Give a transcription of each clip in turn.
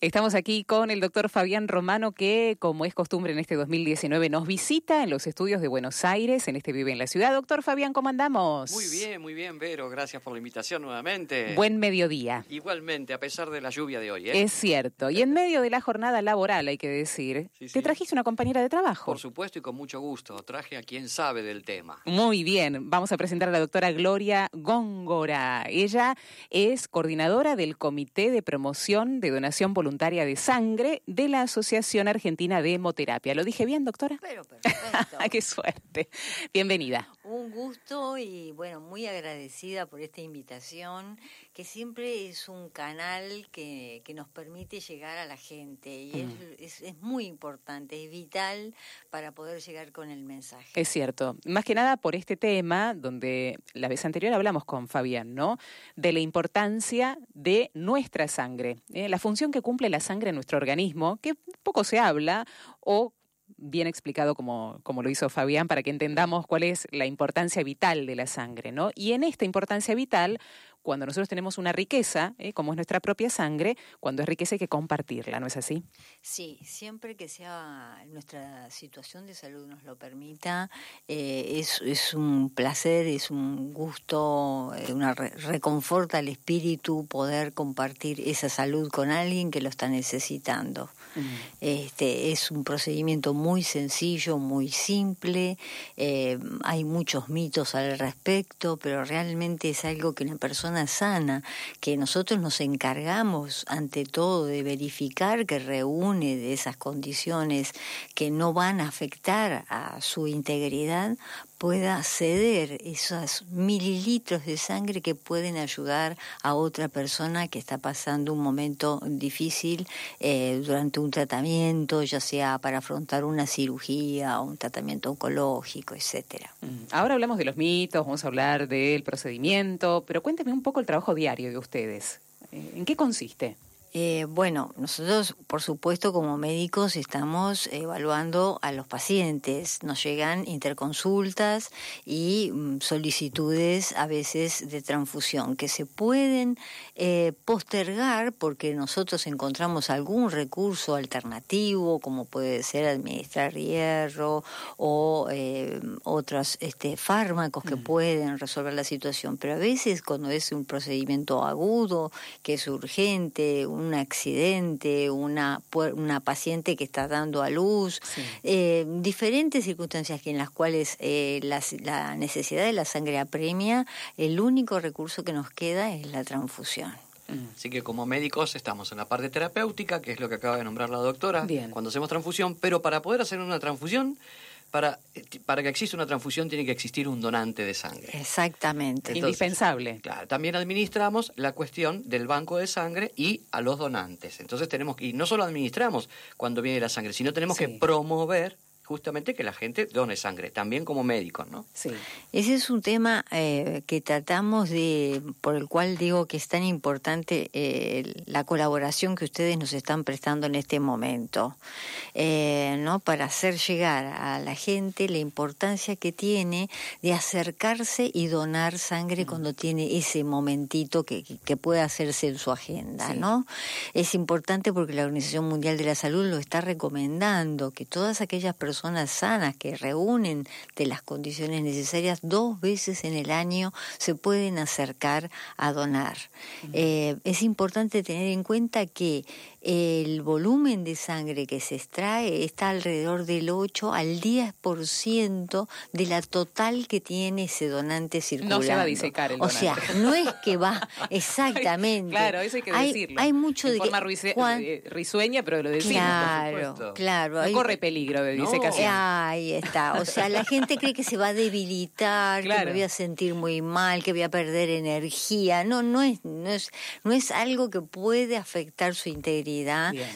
Estamos aquí con el doctor Fabián Romano, que, como es costumbre en este 2019, nos visita en los estudios de Buenos Aires, en este Vive en la Ciudad. Doctor Fabián, ¿cómo andamos? Muy bien, muy bien, Vero. Gracias por la invitación nuevamente. Buen mediodía. Igualmente, a pesar de la lluvia de hoy. ¿eh? Es cierto. Y en medio de la jornada laboral, hay que decir, te trajiste una compañera de trabajo. Por supuesto y con mucho gusto. Traje a quien sabe del tema. Muy bien. Vamos a presentar a la doctora Gloria Góngora. Ella es coordinadora del Comité de Promoción de Donación Voluntaria de sangre de la Asociación Argentina de Hemoterapia. ¿Lo dije bien, doctora? Pero perfecto. ¡Qué suerte! Bienvenida. Un gusto y bueno, muy agradecida por esta invitación, que siempre es un canal que, que nos permite llegar a la gente y es, mm. es, muy importante, es vital para poder llegar con el mensaje. Es cierto, más que nada por este tema, donde la vez anterior hablamos con Fabián, ¿no? De la importancia de nuestra sangre, ¿eh? la función que cumple la sangre en nuestro organismo, que poco se habla o bien explicado como, como lo hizo Fabián para que entendamos cuál es la importancia vital de la sangre, ¿no? Y en esta importancia vital, cuando nosotros tenemos una riqueza, ¿eh? como es nuestra propia sangre, cuando es riqueza hay que compartirla, ¿no es así? Sí, siempre que sea nuestra situación de salud nos lo permita, eh, es, es, un placer, es un gusto, eh, una reconforta al espíritu poder compartir esa salud con alguien que lo está necesitando. Mm. Este es un procedimiento muy sencillo, muy simple. hay muchos mitos al respecto, pero realmente es algo que una persona sana, que nosotros nos encargamos ante todo de verificar que reúne esas condiciones que no van a afectar a su integridad, pueda ceder esos mililitros de sangre que pueden ayudar a otra persona que está pasando un momento difícil eh, durante un tratamiento, ya sea para afrontar una cirugía o un tratamiento oncológico, etcétera. Mm. Ahora hablamos de los mitos, vamos a hablar del procedimiento, pero cuénteme un poco el trabajo diario de ustedes. Eh, ¿En qué consiste? Eh, bueno, nosotros, por supuesto, como médicos estamos evaluando a los pacientes. Nos llegan interconsultas y mm, solicitudes a veces de transfusión que se pueden eh, postergar porque nosotros encontramos algún recurso alternativo, como puede ser administrar hierro o eh, otros este, fármacos que mm. pueden resolver la situación. Pero a veces cuando es un procedimiento agudo, que es urgente, un un accidente, una, una paciente que está dando a luz, eh, diferentes circunstancias en las cuales eh, la necesidad de la sangre apremia, el único recurso que nos queda es la transfusión. Mm. Así que como médicos estamos en la parte terapéutica, que es lo que acaba de nombrar la doctora, cuando hacemos transfusión, pero para poder hacer una transfusión para, para que exista una transfusión tiene que existir un donante de sangre. Exactamente. Indispensable. Claro, también administramos la cuestión del banco de sangre y a los donantes. Entonces tenemos que, y no solo administramos cuando viene la sangre, sino tenemos que promover justamente que la gente done sangre, también como médicos, ¿no? Sí. Ese es un tema eh, que tratamos de, por el cual digo que es tan importante eh, la colaboración que ustedes nos están prestando en este momento, eh, ¿no? Para hacer llegar a la gente la importancia que tiene de acercarse y donar sangre mm. cuando tiene ese momentito que, que puede hacerse en su agenda, ¿no? Es importante porque la Organización Mundial de la Salud lo está recomendando, que todas aquellas personas personas sanas que reúnen de las condiciones necesarias dos veces en el año se pueden acercar a donar. Eh, es importante tener en cuenta que el volumen de sangre que se extrae está alrededor del 8 al 10% de la total que tiene ese donante circulando. No se va a disecar el donante. O sea, no es que va exactamente. claro, eso hay que decirlo. Hay mucho de forma eh, risueña, pero lo decimos. Claro, claro. No corre peligro de disecación. ahí está. O sea, la gente cree que se va a debilitar, que me voy a sentir muy mal, que voy a perder energía. No, no es, no es, no es algo que puede afectar su integridad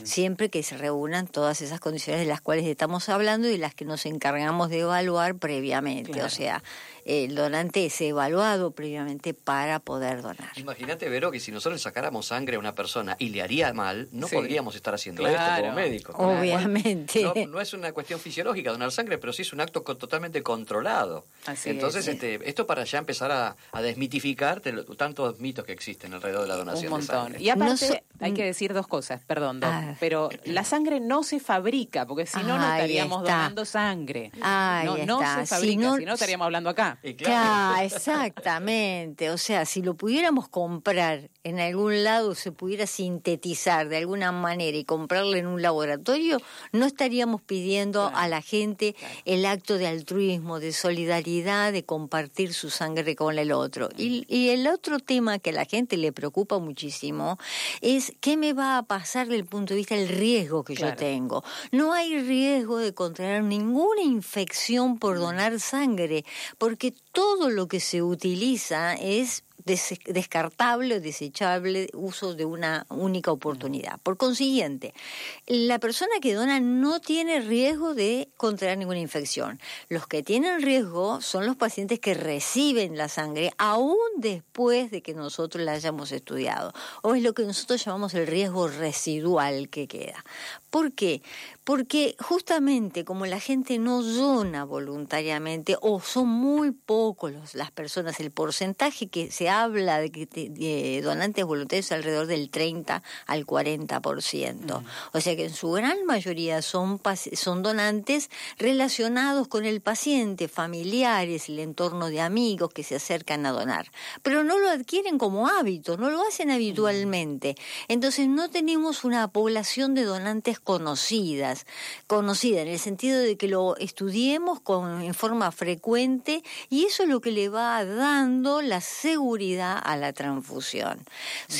siempre que se reúnan todas esas condiciones de las cuales estamos hablando y las que nos encargamos de evaluar previamente. O sea, el donante es evaluado previamente para poder donar. Imagínate, Vero, que si nosotros sacáramos sangre a una persona y le haría mal, no podríamos estar haciendo esto como médicos. Obviamente. No, es una cuestión fisiológica donar sangre, pero sí es un acto totalmente controlado. Entonces, este, esto para ya empezar a, desmitificar tantos mitos que existen alrededor de la donación un montón. de sangre. Y aparte, hay que decir dos cosas, perdón, ah. pero la sangre no se fabrica, porque si no, no estaríamos donando sangre. no, no se fabrica, si no, estaríamos hablando acá. Claro, exactamente. O sea, si lo pudiéramos comprar en algún lado, se pudiera sintetizar de alguna manera y comprarlo en un laboratorio, no estaríamos pidiendo a la gente el acto de altruismo, de solidaridad, de compartir su sangre con el otro. Y, y el otro tema que a la gente le preocupa muchísimo es qué me va a pasar desde el punto de vista del riesgo que yo tengo. No hay riesgo de contraer ninguna infección por donar sangre, porque todo lo que se utiliza es descartable o desechable uso de una única oportunidad. Por consiguiente, la persona que dona no tiene riesgo de contraer ninguna infección. Los que tienen riesgo son los pacientes que reciben la sangre aún después de que nosotros la hayamos estudiado, o es lo que nosotros llamamos el riesgo residual que queda. ¿Por qué? Porque justamente como la gente no dona voluntariamente o son muy pocos las personas, el porcentaje que se habla de, donantes voluntarios es alrededor del 30 al 40%. O sea que en su gran mayoría son, son donantes relacionados con el paciente, familiares, el entorno de amigos que se acercan a donar. Pero no lo adquieren como hábito, no lo hacen habitualmente. Entonces no tenemos una población de donantes conocidas, conocida en el sentido de que lo estudiemos con, en forma frecuente y eso es lo que le va dando la seguridad a la transfusión.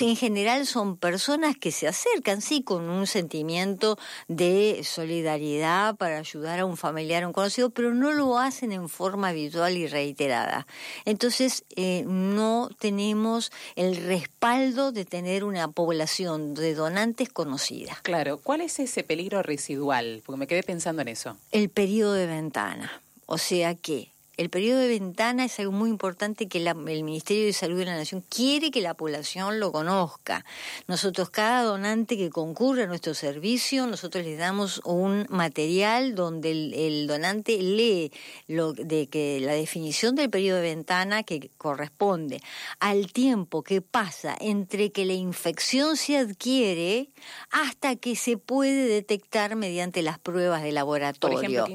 en general son personas que se acercan, sí, con un sentimiento de solidaridad para ayudar a un familiar o un conocido, pero no lo hacen en forma habitual y reiterada. Entonces, eh, no tenemos el respaldo de tener una población de donantes conocida. Claro, ¿cuál es ese peligro residual? Porque me quedé pensando en eso. El periodo de ventana. O sea que el periodo de ventana es algo muy importante que el Ministerio de Salud de la Nación quiere que la población lo conozca. Nosotros, cada donante que concurre a nuestro servicio, nosotros les damos un material donde el, donante lee lo de que la definición del periodo de ventana que corresponde al tiempo que pasa entre que la infección se adquiere hasta que se puede detectar mediante las pruebas de laboratorio.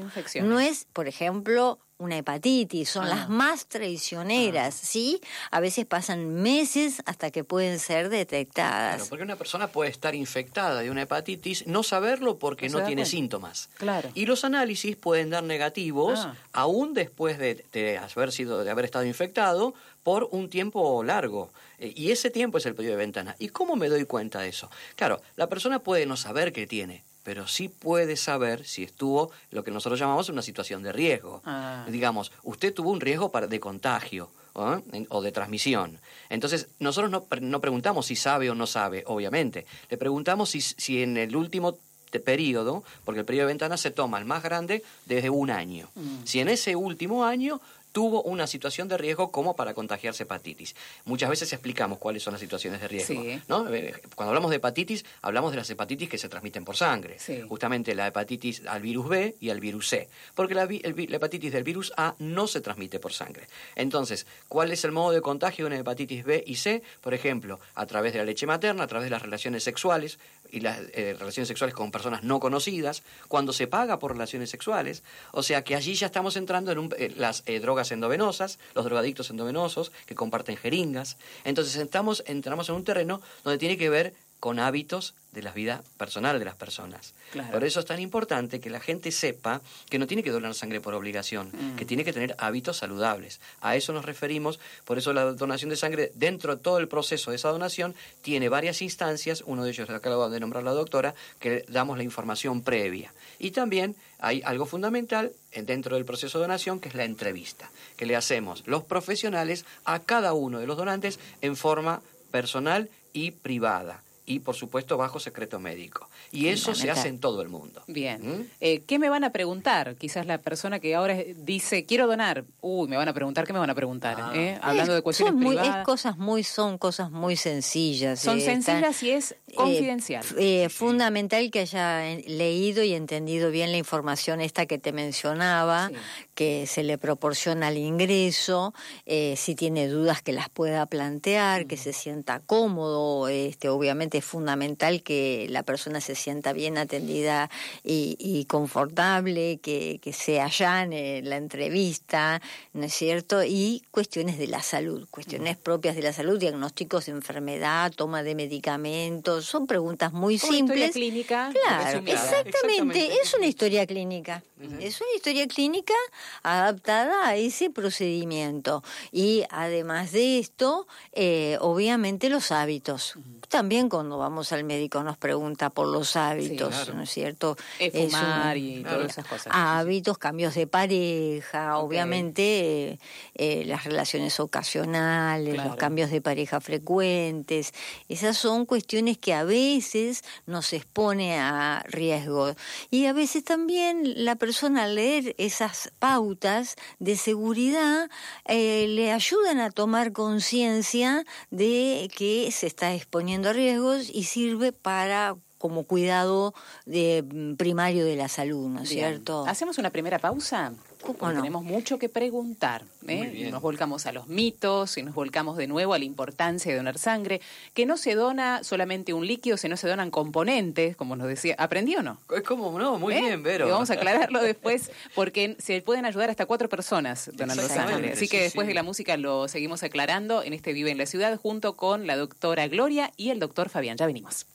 no es, por ejemplo, una hepatitis, son las ah. más traicioneras, ah. ¿sí? A veces pasan meses hasta que pueden ser detectadas. Claro, porque una persona puede estar infectada de una hepatitis, no saberlo porque no, tiene síntomas. Claro. Y los análisis pueden dar negativos ah. aún después de, haber sido de haber estado infectado por un tiempo largo. Eh, y ese tiempo es el periodo de ventana. ¿Y cómo me doy cuenta de eso? Claro, la persona puede no saber que tiene, pero sí puede saber si estuvo lo que nosotros llamamos una situación de riesgo. Ah. Digamos, usted tuvo un riesgo para, de contagio o de transmisión. Entonces, nosotros no, no, preguntamos si sabe o no sabe, obviamente. Le preguntamos si, si en el último periodo, porque el periodo de ventana se toma el más grande desde un año. Mm. Si en ese último año tuvo una situación de riesgo como para contagiarse hepatitis. Muchas veces explicamos cuáles son las situaciones de riesgo. ¿no? Eh, cuando hablamos de hepatitis, hablamos de las hepatitis que se transmiten por sangre. Justamente la hepatitis al virus B y al virus C. Porque la, hepatitis del virus A no se transmite por sangre. Entonces, ¿cuál es el modo de contagio de una hepatitis B y C? Por ejemplo, a través de la leche materna, a través de las relaciones sexuales y las eh, relaciones sexuales con personas no conocidas, cuando se paga por relaciones sexuales. O sea que allí ya estamos entrando en eh, las drogas endovenosas, los drogadictos endovenosos que comparten jeringas. Entonces entramos en un terreno donde tiene que ver con hábitos de la vida personal de las personas. Por eso es tan importante que la gente sepa que no tiene que donar sangre por obligación, mm. que tiene que tener hábitos saludables. A eso nos referimos, por eso la donación de sangre, dentro de todo el proceso de esa donación, tiene varias instancias, uno de ellos acaba de nombrar la doctora, que damos la información previa. Y también hay algo fundamental dentro del proceso de donación, que es la entrevista, que le hacemos los profesionales a cada uno de los donantes en forma personal y privada y por supuesto bajo secreto médico. Y eso se hace en todo el mundo. Bien. ¿Mm? Eh, ¿Qué me van a preguntar? Quizás la persona que ahora dice, quiero donar. Uy, me van a preguntar, ¿qué me van a preguntar? Ah. ¿Eh? Hablando de cuestiones muy, privadas. cosas muy, son cosas muy sencillas. Son eh, sencillas y es confidencial. Fundamental que haya leído y entendido bien la información esta que te mencionaba, que se le proporciona al ingreso, si tiene dudas que las pueda plantear, que se sienta cómodo, este, obviamente es fundamental que la persona se sienta bien atendida y, confortable, que, que se allane la entrevista, ¿no es cierto? Y cuestiones de la salud, cuestiones propias de la salud, diagnósticos de enfermedad, toma de medicamentos, son preguntas muy simples. clínica. Claro, exactamente, es una historia clínica. Es una historia clínica adaptada a ese procedimiento. Y además de esto, eh, obviamente los hábitos. También cuando vamos al médico nos pregunta por los hábitos, ¿no es cierto? fumar y todas esas cosas. Hábitos, cambios de pareja, obviamente eh, las relaciones ocasionales, los cambios de pareja frecuentes. Esas son cuestiones que a veces nos expone a riesgo. Y a veces también la persona al leer esas pautas de seguridad eh, le ayudan a tomar conciencia de que se está exponiendo a riesgos y sirve para como cuidado de, mm, primario de la salud, ¿no es cierto? ¿Hacemos una primera pausa? Tenemos mucho que preguntar. ¿eh? Nos volcamos a los mitos y nos volcamos de nuevo a la importancia de donar sangre, que no se dona solamente un líquido, sino se donan componentes, como nos decía. ¿Aprendió o no? Es como, no, muy ¿Eh? bien, Vero. vamos a aclararlo después, porque se pueden ayudar hasta cuatro personas donando sangre. Así que después de la música lo seguimos aclarando en este Vive en la Ciudad, junto con la doctora Gloria y el doctor Fabián. Ya venimos.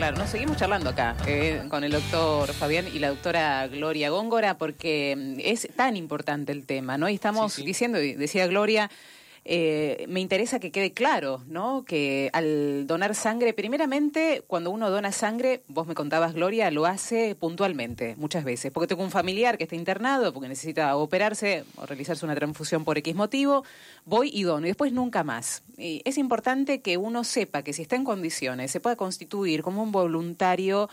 Claro. Nos seguimos charlando acá eh, con el doctor Fabián y la doctora Gloria Góngora porque mm, es tan importante el tema, ¿no? Y estamos diciendo, decía Gloria, eh, me interesa que quede claro, ¿no? Que al donar sangre, primeramente, cuando uno dona sangre, vos me contabas, Gloria, lo hace puntualmente, muchas veces, porque tengo un familiar que está internado, porque necesita operarse o realizarse una transfusión por X motivo, voy y dono, y después nunca más. Y es importante que uno sepa que si está en condiciones, se pueda constituir como un voluntario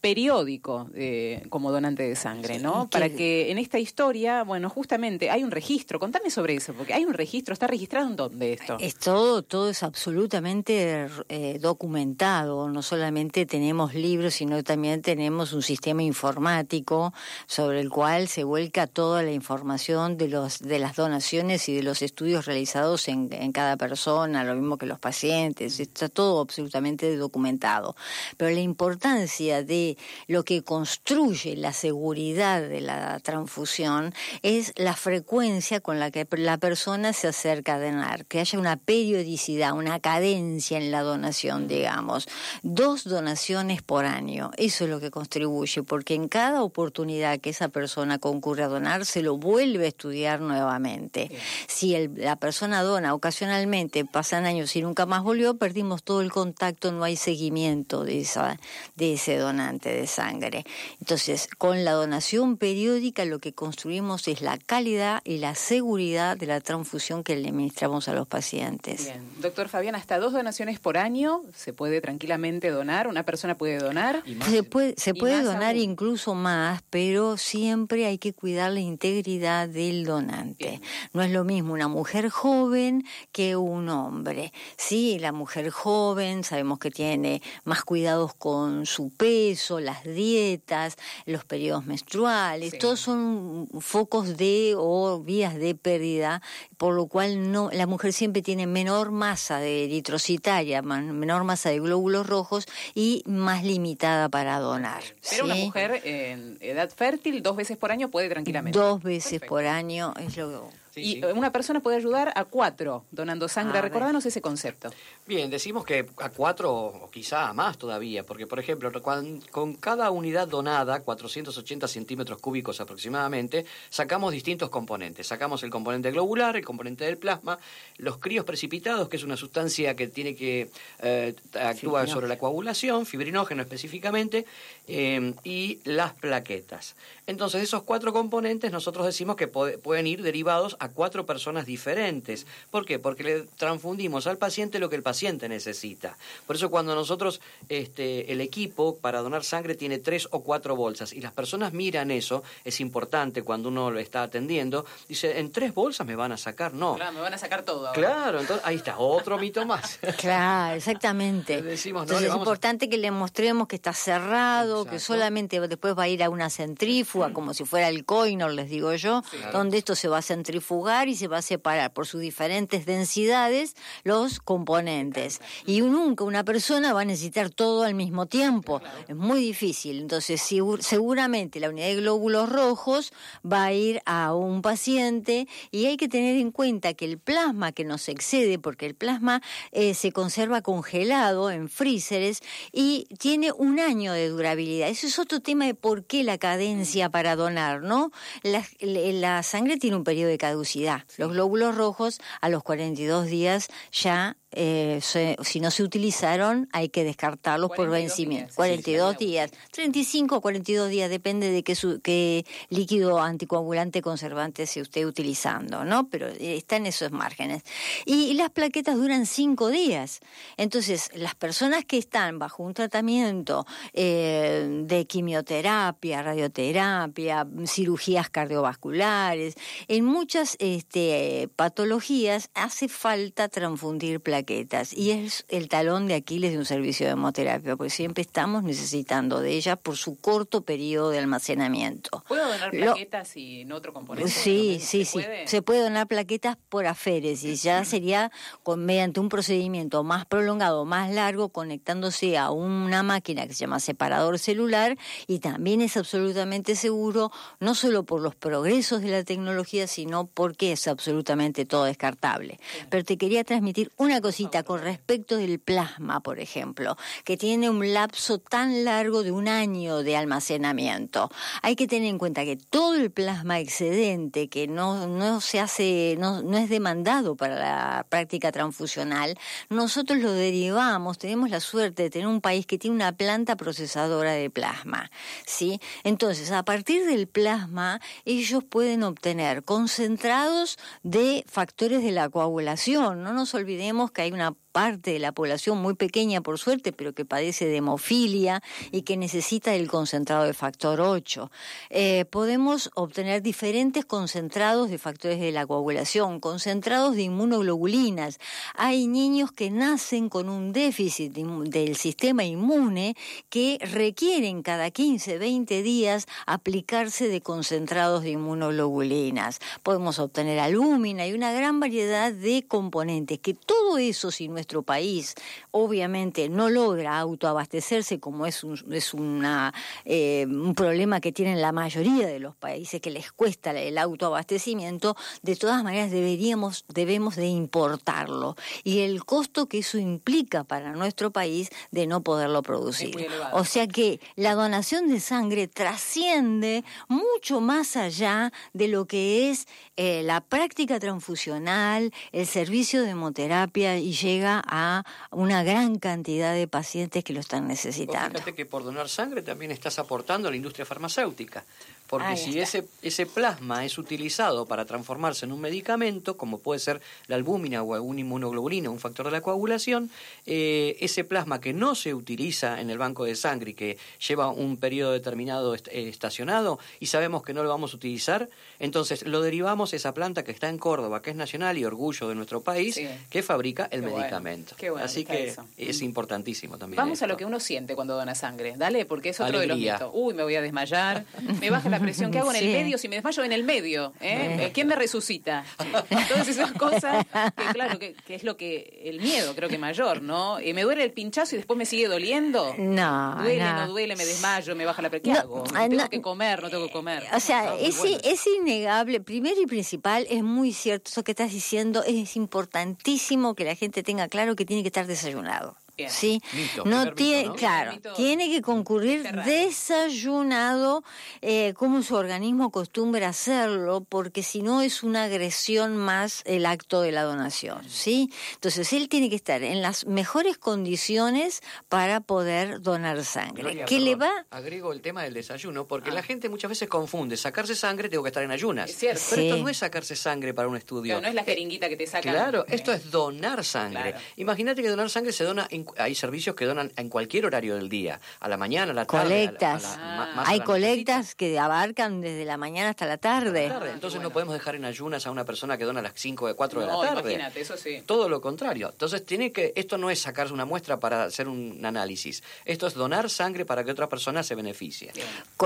periódico eh, como donante de sangre, ¿no? Para que en esta historia, bueno, justamente hay un registro. Contame sobre eso, porque hay un registro. ¿Está registrado en dónde esto? Es todo, todo es absolutamente eh, documentado. No solamente tenemos libros, sino también tenemos un sistema informático sobre el cual se vuelca toda la información de los de las donaciones y de los estudios realizados en, en cada persona, lo mismo que los pacientes. Está todo absolutamente documentado. Pero la importancia de lo que construye la seguridad de la transfusión es la frecuencia con la que la persona se acerca a donar, que haya una periodicidad, una cadencia en la donación, digamos. Dos donaciones por año, eso es lo que contribuye, porque en cada oportunidad que esa persona concurre a donar, se lo vuelve a estudiar nuevamente. Si la persona dona ocasionalmente, pasan años y nunca más volvió, perdimos todo el contacto, no hay seguimiento de, esa, de ese donante de sangre. Entonces, con la donación periódica lo que construimos es la calidad y la seguridad de la transfusión que le administramos a los pacientes. Bien. Doctor Fabián, hasta dos donaciones por año se puede tranquilamente donar, una persona puede donar. Se puede, se puede donar incluso más, pero siempre hay que cuidar la integridad del donante. No es lo mismo una mujer joven que un hombre. Sí, la mujer joven sabemos que tiene más cuidados con su peso, las dietas, los periodos menstruales, todos son focos de o vías de pérdida, por lo cual no la mujer siempre tiene menor masa de eritrocitaria, menor masa de glóbulos rojos y más limitada para donar. Pero una mujer en edad fértil dos veces por año puede tranquilamente. Dos veces por año es lo y una persona puede ayudar a cuatro donando sangre. Recordanos ese concepto. Bien, decimos que a cuatro o quizá a más todavía, porque por ejemplo, con cada unidad donada, 480 centímetros cúbicos aproximadamente, sacamos distintos componentes. Sacamos el componente globular, el componente del plasma, los críos precipitados, que es una sustancia que tiene que eh, actuar sobre la coagulación, fibrinógeno específicamente, eh, y las plaquetas. Entonces, esos cuatro componentes nosotros decimos que pueden ir derivados a cuatro personas diferentes. ¿Por qué? Porque le transfundimos al paciente lo que el paciente necesita. Por eso cuando nosotros, este, el equipo para donar sangre tiene tres o cuatro bolsas y las personas miran eso, es importante cuando uno lo está atendiendo, dice, en tres bolsas me van a sacar, no. Claro, me van a sacar todo. Claro, entonces ahí está, otro mito más. Claro, exactamente. Decimos, entonces es importante que le mostremos que está cerrado, que solamente después va a ir a una centrífuga, como si fuera el coinor, les digo yo, donde esto se va a centrifugar y se va a separar por sus diferentes densidades los componentes. Y nunca una persona va a necesitar todo al mismo tiempo. Es muy difícil. Entonces, seguramente la unidad de glóbulos rojos va a ir a un paciente y hay que tener en cuenta que el plasma que nos excede, porque el plasma eh, se conserva congelado en freezers y tiene un año de durabilidad. Eso es otro tema de por qué la cadencia para donar, ¿no? La, sangre tiene un periodo de caducidad los glóbulos rojos a los 42 días ya eh, si no se utilizaron, hay que descartarlos por vencimiento. 42 días, 35 o 42 días, depende de qué, qué líquido anticoagulante conservante se esté utilizando, ¿no? Pero está en esos márgenes. Y, las plaquetas duran 5 días. Entonces, las personas que están bajo un tratamiento eh, de quimioterapia, radioterapia, cirugías cardiovasculares, en muchas este, patologías hace falta transfundir plaquetas y es el talón de Aquiles de un servicio de hemoterapia, porque siempre estamos necesitando de ellas por su corto periodo de almacenamiento. ¿Puedo donar plaquetas y no otro componente? Sí, sí, sí. Se puede donar plaquetas por aféresis, ya sería con, mediante un procedimiento más prolongado, más largo, conectándose a una máquina que se llama separador celular y también es absolutamente seguro, no solo por los progresos de la tecnología, sino porque es absolutamente todo descartable. Pero te quería transmitir una cosa cosita con respecto del plasma, por ejemplo, que tiene un lapso tan largo de un año de almacenamiento. Hay que tener en cuenta que todo el plasma excedente que no, no se hace, no, no es demandado para la práctica transfusional, nosotros lo derivamos, tenemos la suerte de tener un país que tiene una planta procesadora de plasma, ¿sí? Entonces, a partir del plasma, ellos pueden obtener concentrados de factores de la coagulación. No nos olvidemos que hay una parte de la población muy pequeña, por suerte, pero que padece de hemofilia y que necesita el concentrado de factor 8. Eh, podemos obtener diferentes concentrados de factores de la coagulación, concentrados de inmunoglobulinas. Hay niños que nacen con un déficit del sistema inmune que requieren cada 15, 20 días aplicarse de concentrados de inmunoglobulinas. Podemos obtener albúmina y una gran variedad de componentes que todo eso, si nuestro nuestro país obviamente no logra autoabastecerse como es un, es una, eh, un problema que tienen la mayoría de los países que les cuesta el autoabastecimiento, de todas maneras deberíamos, debemos de importarlo y el costo que eso implica para nuestro país de no poderlo producir. O sea que la donación de sangre trasciende mucho más allá de lo que es eh, la práctica transfusional, el servicio de hemoterapia y llega a una gran cantidad de pacientes que lo están necesitando. Fíjate que por donar sangre también estás aportando a la industria farmacéutica. Porque si ese, ese plasma es utilizado para transformarse en un medicamento, como puede ser la albúmina o una inmunoglobulina, un factor de la coagulación, eh, ese plasma que no se utiliza en el banco de sangre y que lleva un periodo determinado eh, estacionado y sabemos que no lo vamos a utilizar, entonces lo derivamos a esa planta que está en Córdoba, que es nacional y orgullo de nuestro país, que fabrica el medicamento. Así que es importantísimo también. Vamos a lo que uno siente cuando dona sangre, dale, porque es otro de los mitos. Uy, me voy a desmayar, me baja la presión que hago en el medio, si me desmayo en el medio, ¿eh? ¿quién me resucita? Todas esas cosas, que claro, que, es lo que, el miedo creo que mayor, ¿no? Y me duele el pinchazo y después me sigue doliendo. No, Duele, no, duele, me desmayo, me baja la presión. ¿Qué hago? Ah, ¿Tengo que comer, no tengo que comer? O sea, es, es innegable, primero y principal, es muy cierto eso que estás diciendo, es importantísimo que la gente tenga claro que tiene que estar desayunado. Sí, no tiene, claro, tiene que concurrir desayunado eh, como su organismo acostumbra hacerlo, porque si no es una agresión más el acto de la donación, ¿sí? Entonces él tiene que estar en las mejores condiciones para poder donar sangre. ¿Qué le va? Agrego el tema del desayuno, porque la ah. gente muchas veces confunde sacarse sangre, tengo que estar en ayunas. Pero esto no es sacarse sangre para un estudio. no es la jeringuita que te saca. Claro, esto es donar sangre. Imagínate que donar sangre se dona en hay servicios que donan en cualquier horario del día, a la mañana, a la tarde. Colectas. hay colectas que abarcan desde la mañana hasta la tarde. Entonces no podemos dejar en ayunas a una persona que dona a las 5 o 4 de la tarde. Imagínate, eso sí. Todo lo contrario. Entonces tiene que esto no es sacarse una muestra para hacer un análisis. Esto es donar sangre para que otra persona se beneficie.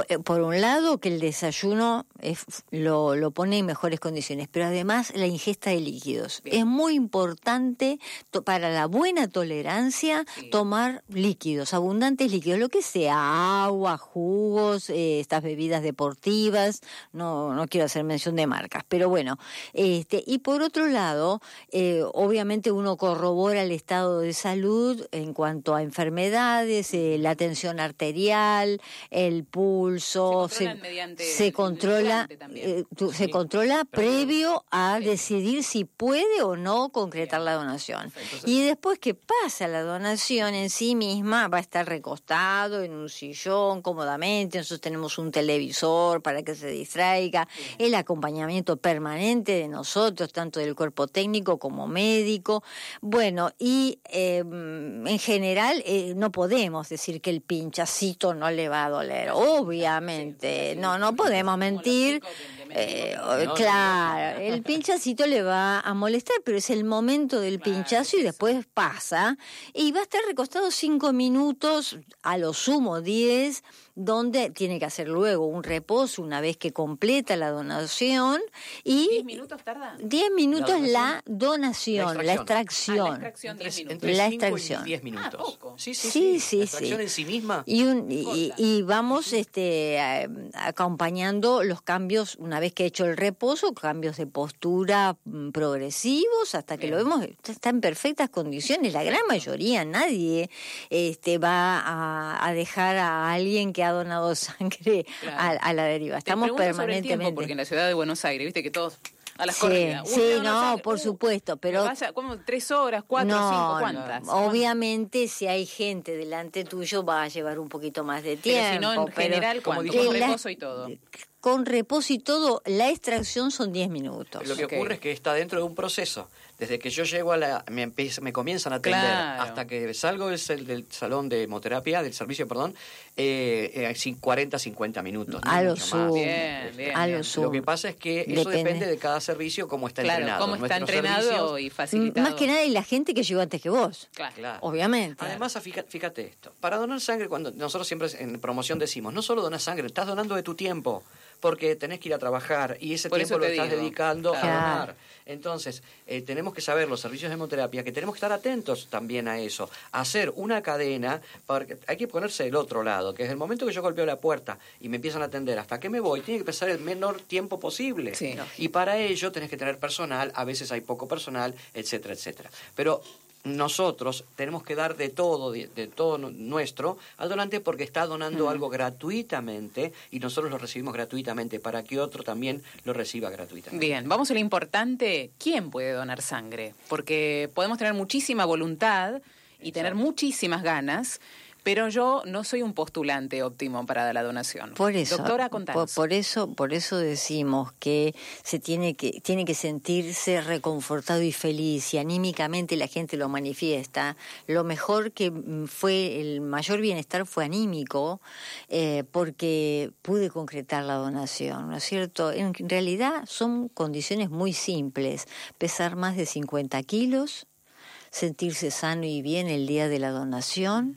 Eh, por un lado que el desayuno lo, lo pone en mejores condiciones, pero además la ingesta de líquidos. Es muy importante para la buena tolerancia tomar líquidos, abundantes líquidos, lo que sea, agua, jugos, eh, estas bebidas deportivas, no, no quiero hacer mención de marcas, pero bueno, este, y por otro lado, eh, obviamente uno corrobora el estado de salud en cuanto a enfermedades, eh, la tensión arterial, el pulso, se, controla, se controla previo a decidir si puede o no concretar la donación. y después que pasa la donación, en sí misma va a estar recostado en un sillón cómodamente, nosotros tenemos un televisor para que se distraiga, el acompañamiento permanente de nosotros, tanto del cuerpo técnico como médico. Bueno, y em, en general eh, no podemos decir que el pinchacito no le va a doler, obviamente, no, no podemos mentir. Eh, claro, el pinchacito le va a molestar, pero es el momento del pinchazo y después pasa. y va a estar recostado cinco minutos, a lo sumo diez, donde tiene que hacer luego un reposo una vez que completa la donación y... ¿10 minutos tarda? 10 minutos la donación, la extracción. La extracción, 10 minutos. Entre La 5 extracción. y 10 minutos. Ah, poco. Sí, sí, Sí, sí. sí, La extracción sí. en sí misma. Y, un- y- y vamos este, acompañando los cambios, una vez que he hecho el reposo, cambios de postura mm, progresivos hasta que Bien. lo vemos, está en perfectas condiciones. La gran mayoría, nadie este, va a, a dejar a alguien que ha donado sangre Claro. a, a la deriva. Te Estamos pregunto sobre el permanentemente. tiempo, porque en la ciudad de Buenos Aires, viste que todos a las Sí, corridas. Uy, sí, no, por uh, supuesto, pero- vaya, ¿cómo? ¿Tres horas, cuatro, no, cinco? no, ¿Cuántas? obviamente si hay gente delante tuyo va a llevar un poquito más de tiempo. Pero si no, en pero- general, como dijo- Con la- reposo y todo. Con reposo y todo, la extracción son 10 minutos. Lo que ocurre es que está dentro de un proceso. Desde que yo llego a la... Me, empieza- me comienzan a atender Claro. hasta que salgo del, del salón de hemoterapia, del servicio, perdón, eh, eh, sí, 40, 50 minutos. no A lo mucho más. sumo. Bien, bien, A bien. lo sumo. Lo que pasa es que eso Depende. depende de cada servicio, cómo está Claro, entrenado. cómo está Nuestros entrenado servicios- y M- facilitado. Más que nada y la gente que llegó antes que vos. Claro. Claro. Obviamente. Además, fíjate, esto. Para donar sangre, cuando nosotros siempre en promoción decimos, no solo donas sangre, estás donando de tu tiempo, porque tenés que ir a trabajar y ese Por tiempo lo estás digo. dedicando Claro. a donar. Entonces, eh, tenemos que saber los servicios de hemoterapia, que tenemos que estar atentos también a eso. Hacer una cadena, porque hay que ponerse del otro lado, que es el momento que yo golpeo la puerta y me empiezan a atender hasta que me voy, tiene que pasar el menor tiempo posible. Sí. Y para ello tenés que tener personal, a veces hay poco personal, etcétera, etcétera. Pero nosotros tenemos que dar de todo, de, de todo nu- nuestro al donante porque está donando algo gratuitamente y nosotros lo recibimos gratuitamente para que otro también lo reciba gratuitamente. Bien, vamos a lo importante, ¿quién puede donar sangre? Porque podemos tener muchísima voluntad y tener muchísimas ganas, pero yo no soy un postulante óptimo para la donación. Por eso, Doctora, por, por eso, por eso decimos que se tiene que tiene que sentirse reconfortado y feliz y anímicamente la gente lo manifiesta. Lo mejor que mm, fue el mayor bienestar fue anímico eh, porque pude concretar la donación, ¿no es cierto? En realidad son condiciones muy simples: pesar más de 50 kilos, sentirse sano y bien el día de la donación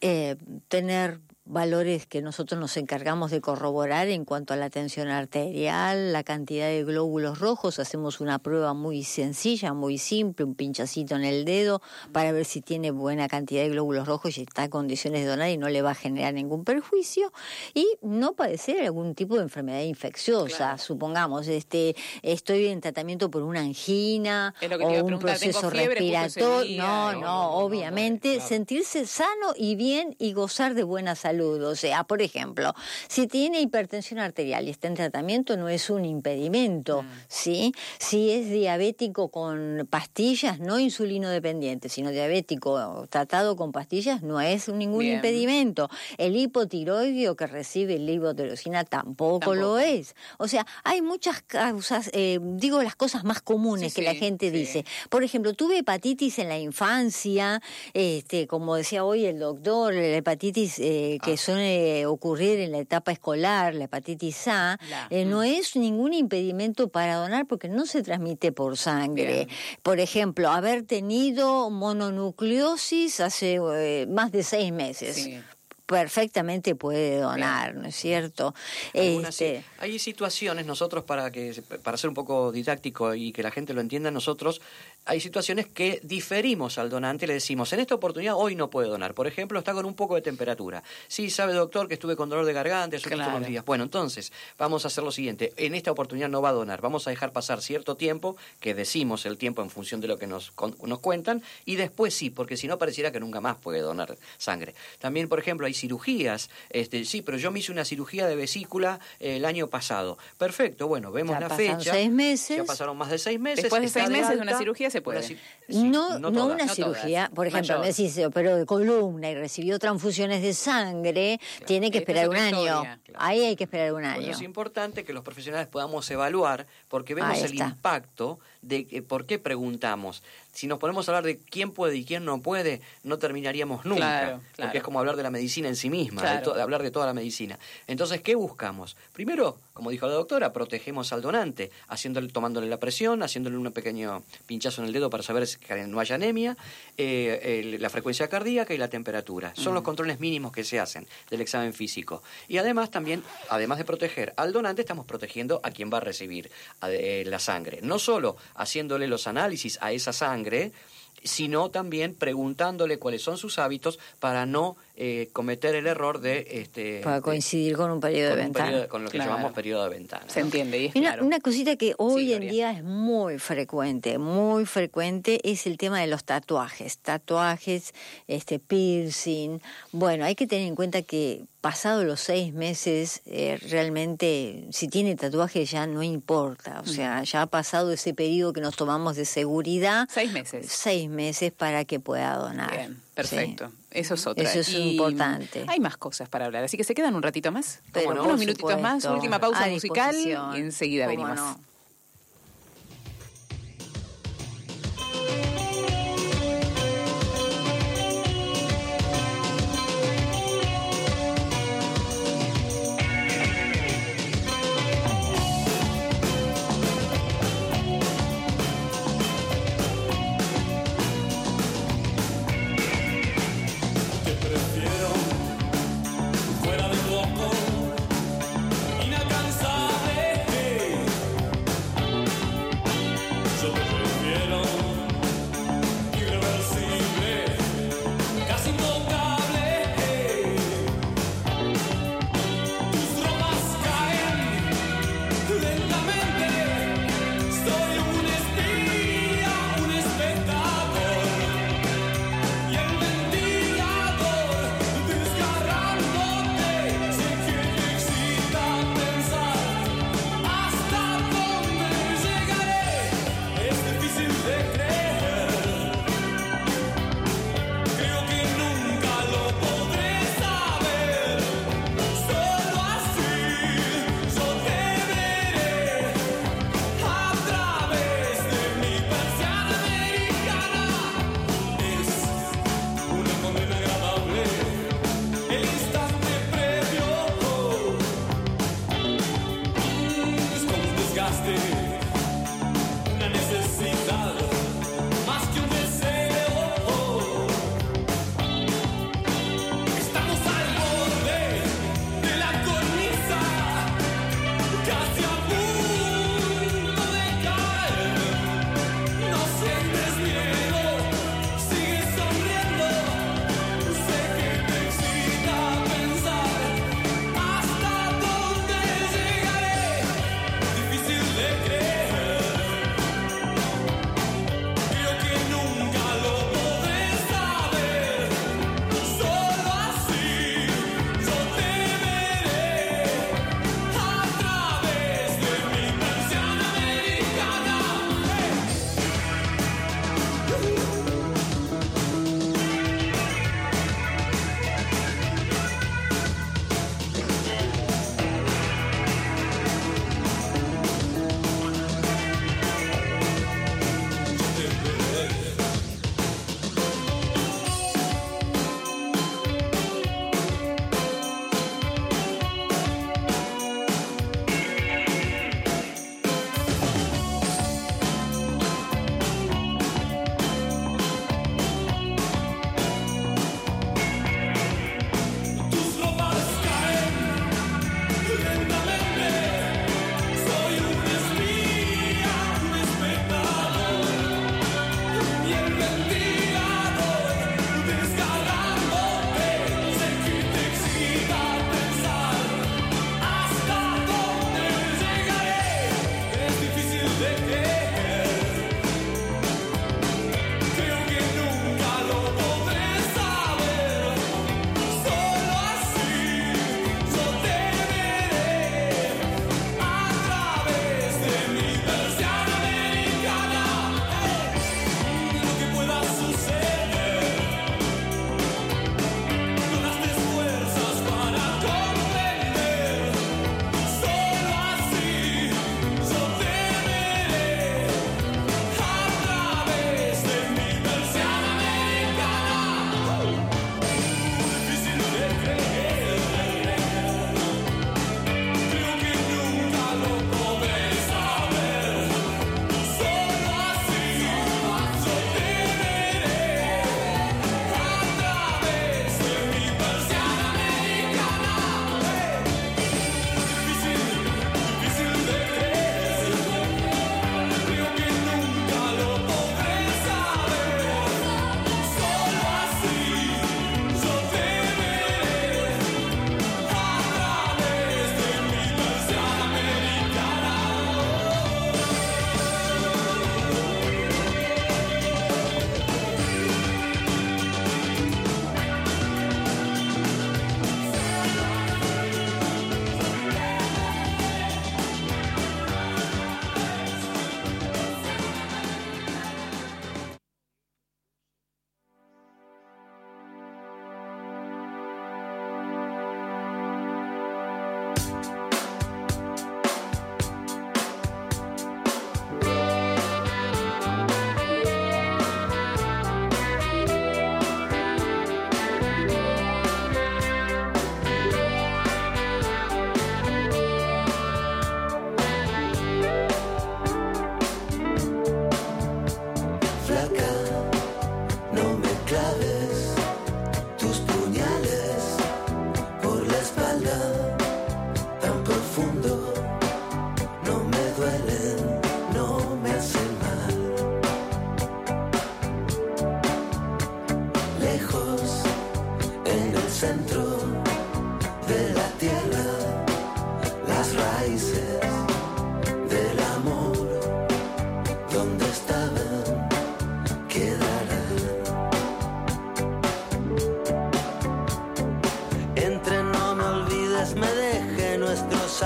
eh, tener valores que nosotros nos encargamos de corroborar en cuanto a la tensión arterial, la cantidad de glóbulos rojos, hacemos una prueba muy sencilla, muy simple, un pinchacito en el dedo para ver si tiene buena cantidad de glóbulos rojos y está en condiciones de donar y no le va a generar ningún perjuicio y no padecer algún tipo de enfermedad infecciosa, Claro. supongamos, este estoy en tratamiento por una angina o un proceso respiratorio, no, no, No, no, no, obviamente claro. sentirse sano y bien y gozar de buena salud. O sea, por ejemplo, si tiene hipertensión arterial y está en tratamiento, no es un impedimento, Mm. ¿sí? Si es diabético con pastillas, no insulino dependiente, sino diabético tratado con pastillas, no es ningún Bien. impedimento. El hipotiroideo que recibe levotirosina tampoco, Tampoco. lo es. O sea, hay muchas causas, eh, digo las cosas más comunes Sí, que la gente sí. dice. Por ejemplo, tuve hepatitis en la infancia, este, como decía hoy el doctor, la hepatitis eh, que suele ocurrir en la etapa escolar, la hepatitis A, La- eh, no mm. es ningún impedimento para donar porque no se transmite por sangre. Bien. Por ejemplo, haber tenido mononucleosis hace eh, más de seis meses. Sí. Perfectamente puede donar, ¿no es cierto? Sí. Este, Hay situaciones, nosotros para que para ser un poco didáctico y que la gente lo entienda, nosotros hay situaciones que diferimos al donante, le decimos, en esta oportunidad hoy no puede donar. Por ejemplo, está con un poco de temperatura. Sí, sabe doctor que estuve con dolor de garganta estos Claro. días. Bueno, entonces, vamos a hacer lo siguiente. En esta oportunidad no va a donar. Vamos a dejar pasar cierto tiempo, que decimos el tiempo en función de lo que nos, con- nos cuentan, y después sí, porque si no pareciera que nunca más puede donar sangre. También, por ejemplo, hay cirugías. Este, sí, pero yo me hice una cirugía de vesícula eh, el año pasado. Perfecto, bueno, vemos Ya la pasaron fecha. seis meses. Ya pasaron más de seis meses. Después de seis meses de una cirugía se puede. una ci- sí, no, no, todas. una No cirugía, todas. por ejemplo, Mayor. Messi se operó de columna y recibió transfusiones de sangre, tiene que es esperar un año. Claro. Ahí hay que esperar un año. es importante que los profesionales podamos evaluar, porque vemos el impacto de por qué preguntamos. Si nos ponemos a hablar de quién puede y quién no puede, no terminaríamos nunca. Claro. Porque es como hablar de la medicina en sí misma, de, to- hablar de toda la medicina. Entonces, ¿qué buscamos? Primero, como dijo la doctora, protegemos al donante, haciéndole, tomándole la presión, haciéndole un pequeño pinchazo en el dedo para saber que no haya anemia, eh, la frecuencia cardíaca y la temperatura. Son los controles mínimos que se hacen del examen físico. Y además también, además de proteger al donante, estamos protegiendo a quien va a recibir eh, la sangre. No solo haciéndole los análisis a esa sangre, sino también preguntándole cuáles son sus hábitos para no eh, cometer el error de... Este, para coincidir con un periodo de ventana. con lo que llamamos periodo de ventana. Se entiende. Y es una, una, cosita que hoy en día es muy frecuente, muy frecuente, es el tema de los tatuajes. Tatuajes, este piercing. Bueno, hay que tener en cuenta que pasado los seis meses, eh, realmente si tiene tatuaje ya no importa. O sea, ya ha pasado ese periodo que nos tomamos de seguridad. Seis meses. Seis meses para que pueda donar. Bien, perfecto. Eso es otra. Eso es importante. Hay más cosas para hablar, así que se quedan un ratito más. Pero unos minutitos más, última pausa musical y enseguida venimos.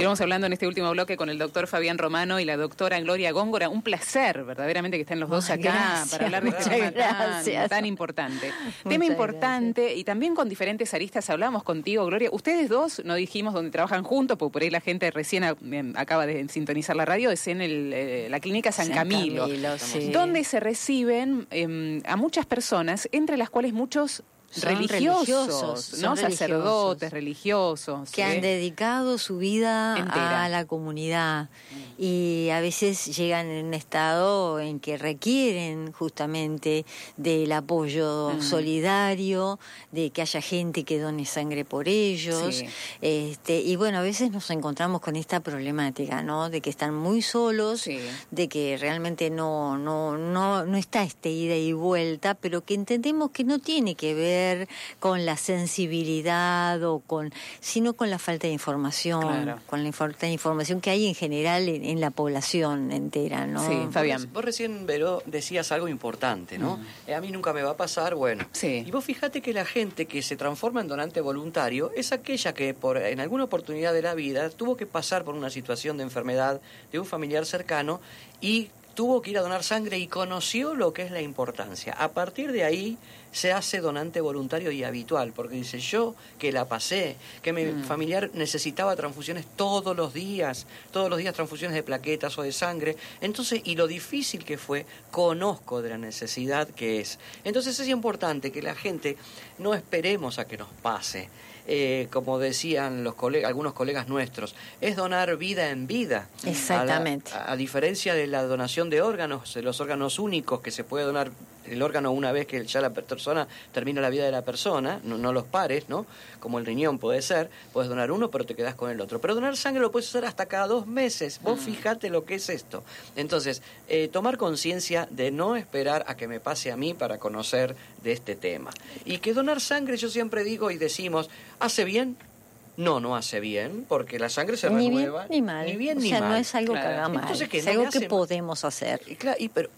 Continuamos hablando en este último bloque con el doctor Fabián Romano y la doctora Gloria Góngora. Un placer, verdaderamente, que estén los dos acá gracias, para hablar de este tema tan, importante. Muchas tema importante y también con diferentes aristas hablamos contigo, Gloria. Ustedes dos, no dijimos dónde trabajan juntos, porque por ahí la gente recién a- acaba de sintonizar la radio, es en el, eh, la clínica San, San Camilo, Camilo, sí. donde se reciben em, a muchas personas, entre las cuales muchos religiosos, religiosos, ¿no? Sacerdotes, religiosos. que ¿eh? han dedicado su vida Entera. a la comunidad y a veces llegan en un estado en que requieren justamente del apoyo Mm. solidario, de que haya gente que done sangre por ellos. Sí. Este, y bueno, a veces nos encontramos con esta problemática, ¿no? De que están muy solos, Sí. de que realmente no, no, no, no está este ida y vuelta, pero que entendemos que no tiene que ver con la sensibilidad o con, sino con la falta de información, Claro. con la falta de información que hay en general en, en la población entera, ¿no? Sí, Fabián. Vos, vos recién, Vero, decías algo importante, ¿no? Eh, a mí nunca me va a pasar, bueno. Sí. Y vos fíjate que la gente que se transforma en donante voluntario es aquella que por en alguna oportunidad de la vida tuvo que pasar por una situación de enfermedad de un familiar cercano y tuvo que ir a donar sangre y conoció lo que es la importancia. A partir de ahí se hace donante voluntario y habitual, porque dice yo que la pasé, que mi familiar necesitaba transfusiones todos los días, todos los días transfusiones de plaquetas o de sangre, entonces, y lo difícil que fue, conozco de la necesidad que es. Entonces es importante que la gente no esperemos a que nos pase. Eh, como decían los colegas, algunos colegas nuestros, es donar vida en vida. Exactamente. A, la- a diferencia de la donación de órganos, de los órganos únicos que se puede donar el órgano una vez que ya la persona termina la vida de la persona, no, no los pares, ¿no? Como el riñón puede ser, puedes donar uno pero te quedas con el otro. Pero donar sangre lo puedes hacer hasta cada dos meses. Vos fíjate lo que es esto. Entonces, eh, tomar conciencia de no esperar a que me pase a mí para conocer de este tema. Y que donar sangre, yo siempre digo y decimos, ¿hace bien? No, no hace bien, porque la sangre se ni bien renueva. ni mal. Ni bien o ni sea, mal. no es algo Claro. que haga mal, Entonces, ¿qué? es No algo que mal. podemos hacer. Y claro, y pero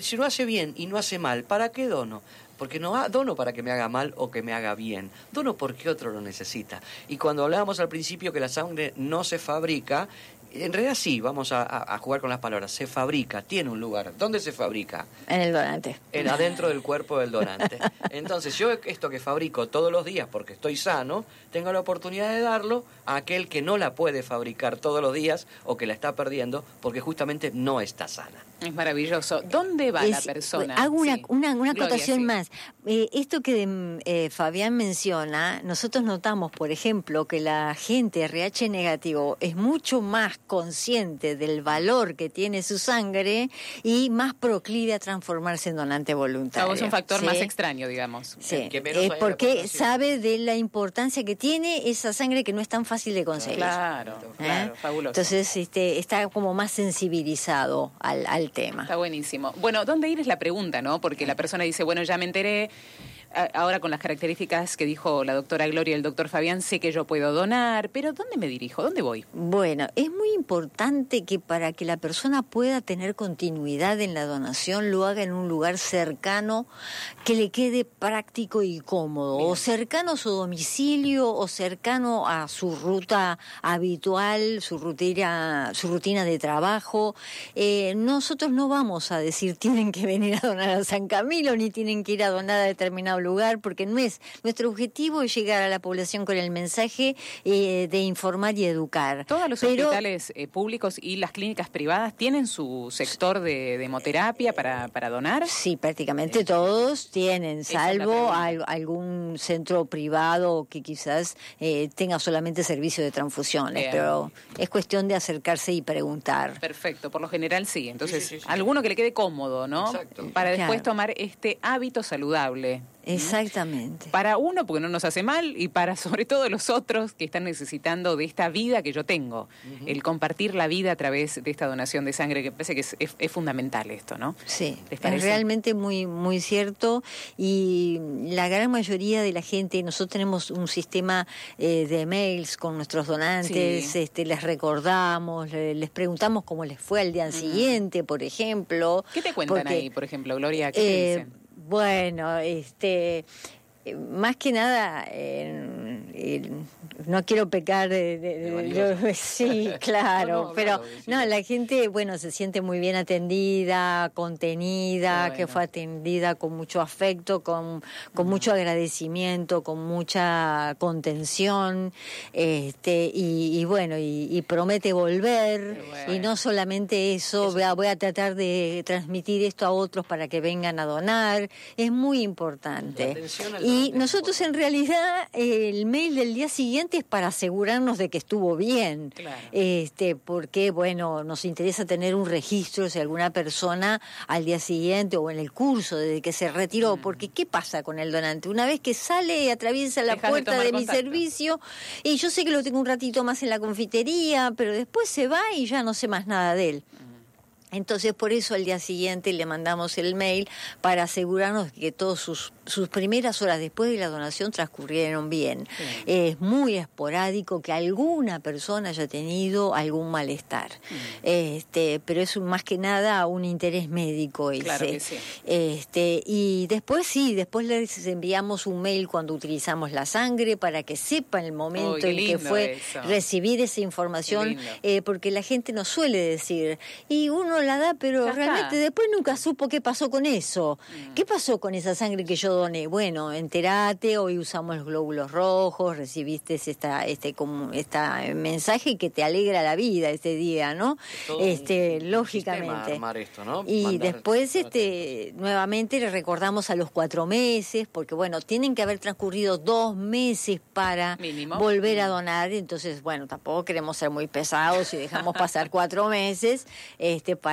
si no hace bien y no hace mal, ¿para qué dono? Porque no dono para que me haga mal o que me haga bien. Dono porque otro lo necesita. Y cuando hablábamos al principio que la sangre no se fabrica, en realidad sí, vamos a, a- jugar con las palabras. Se fabrica, tiene un lugar. ¿Dónde se fabrica? En el donante. En adentro del cuerpo del donante. Entonces, yo esto que fabrico todos los días porque estoy sano, tengo la oportunidad de darlo a aquel que no la puede fabricar todos los días o que la está perdiendo porque justamente no está sana. Es maravilloso. ¿Dónde va la persona? Hago una, una, acotación más. Eh, esto que mm, eh, Fabián menciona, nosotros notamos, por ejemplo, que la gente RH negativo es mucho más consciente del valor que tiene su sangre y más proclive a transformarse en donante voluntario. es un factor más extraño, digamos. Sí, es porque sabe de la importancia que tiene esa sangre que no es tan fácil de conseguir. Claro, ¿Eh? claro, fabuloso. Entonces este, está como más sensibilizado al, al tema. Está buenísimo. Bueno, ¿dónde ir es la pregunta, no? Porque la persona dice, bueno, ya me enteré, ahora con las características que dijo la doctora Gloria y el doctor Fabián, sé que yo puedo donar, pero ¿dónde me dirijo? ¿Dónde voy? Bueno, es muy importante que para que la persona pueda tener continuidad en la donación lo haga en un lugar cercano que le quede práctico y cómodo, o cercano a su domicilio o cercano a su ruta habitual, su rutina, su rutina de trabajo. Eh, nosotros no vamos a decir tienen que venir a donar a San Camilo ni tienen que ir a donar a determinado lugar, porque no es nuestro objetivo es llegar a la población con el mensaje eh, de informar y educar. Todos los hospitales eh, públicos y las clínicas privadas tienen su sector de, demoterapia para, para donar. Sí, prácticamente todos tienen, salvo algún centro privado que quizás eh, tenga solamente servicio de transfusiones, pero es cuestión de acercarse y preguntar. Perfecto, por lo general sí. Entonces, alguno que le quede cómodo, ¿no? Para después tomar este hábito saludable. Exactamente. Para uno, porque no nos hace mal, y para sobre todo los otros que están necesitando de esta vida que yo tengo. El compartir la vida a través de esta donación de sangre, que parece que es, fundamental esto, ¿no? Sí, es realmente muy, muy cierto. Y la gran mayoría de la gente, nosotros tenemos un sistema eh, de mails con nuestros donantes, este, les recordamos, les preguntamos cómo les fue al día siguiente, por ejemplo. ¿Qué te cuentan ahí, por ejemplo, Gloria? ¿Qué te eh, dicen? Bueno, este, más que nada, no quiero pecar de, sí, claro, pero no, la gente, bueno, se siente muy bien atendida, contenida, que fue atendida con mucho afecto, con, con mucho agradecimiento, con mucha contención, este, y, bueno, y, promete volver, y no solamente eso, Voy, a, voy a tratar de transmitir esto a otros para que vengan a donar, es muy importante. Y nosotros en realidad el mail del día siguiente es para asegurarnos de que estuvo bien, este, porque bueno, nos interesa tener un registro si alguna persona al día siguiente o en el curso desde que se retiró, mm. porque ¿qué pasa con el donante? Una vez que sale y atraviesa la puerta de, mi servicio y yo sé que lo tengo un ratito más en la confitería, pero después se va y ya no sé más nada de él. Mm. Entonces, por eso al día siguiente le mandamos el mail para asegurarnos que todas sus, sus primeras horas después de la donación transcurrieron bien. Es muy esporádico que alguna persona haya tenido algún malestar, este, pero es más que nada un interés médico ese. este, y después sí, después les enviamos un mail cuando utilizamos la sangre para que sepan el momento en que fue recibir esa información, eh, porque la gente nos suele decir, y uno la da, pero realmente después nunca supo qué pasó con eso. Mm. ¿Qué pasó con esa sangre que yo doné? Bueno, enterate, hoy usamos los glóbulos rojos, recibiste esta, este, como, esta mensaje que te alegra la vida ese día, ¿no? este, lógicamente. Y después, este, nuevamente le recordamos a los cuatro meses, porque bueno, tienen que haber transcurrido dos meses para volver a mm. donar, entonces, bueno, tampoco queremos ser muy pesados y dejamos pasar cuatro meses, este, para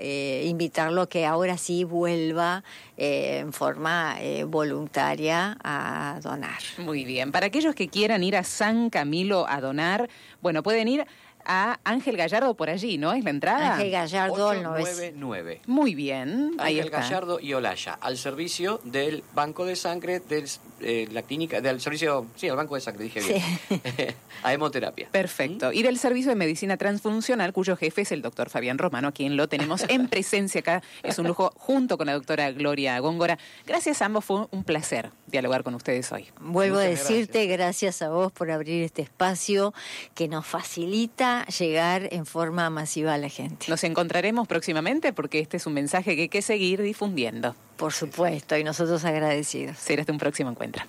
eh, invitarlo a que ahora sí vuelva eh, en forma eh, voluntaria a donar. Muy bien. Para aquellos que quieran ir a San Camilo a donar, bueno, pueden ir a Ángel Gallardo por allí, ¿no? Es la entrada. Ángel Gallardo 899. Muy bien. Ángel Gallardo y Olaya, al servicio del Banco de Sangre de eh, la clínica, del servicio, sí, al Banco de Sangre, dije bien. a hemoterapia. Perfecto. Y del servicio de medicina transfuncional, cuyo jefe es el doctor Fabián Romano, a quien lo tenemos en presencia acá. Es un lujo junto con la doctora Gloria Góngora. Gracias a ambos, fue un placer dialogar con ustedes hoy. Vuelvo a decirte gracias a vos por abrir este espacio que nos facilita llegar en forma masiva a la gente. Nos encontraremos próximamente porque este es un mensaje que hay que seguir difundiendo. Por supuesto, y nosotros agradecidos. Será hasta un próximo encuentro.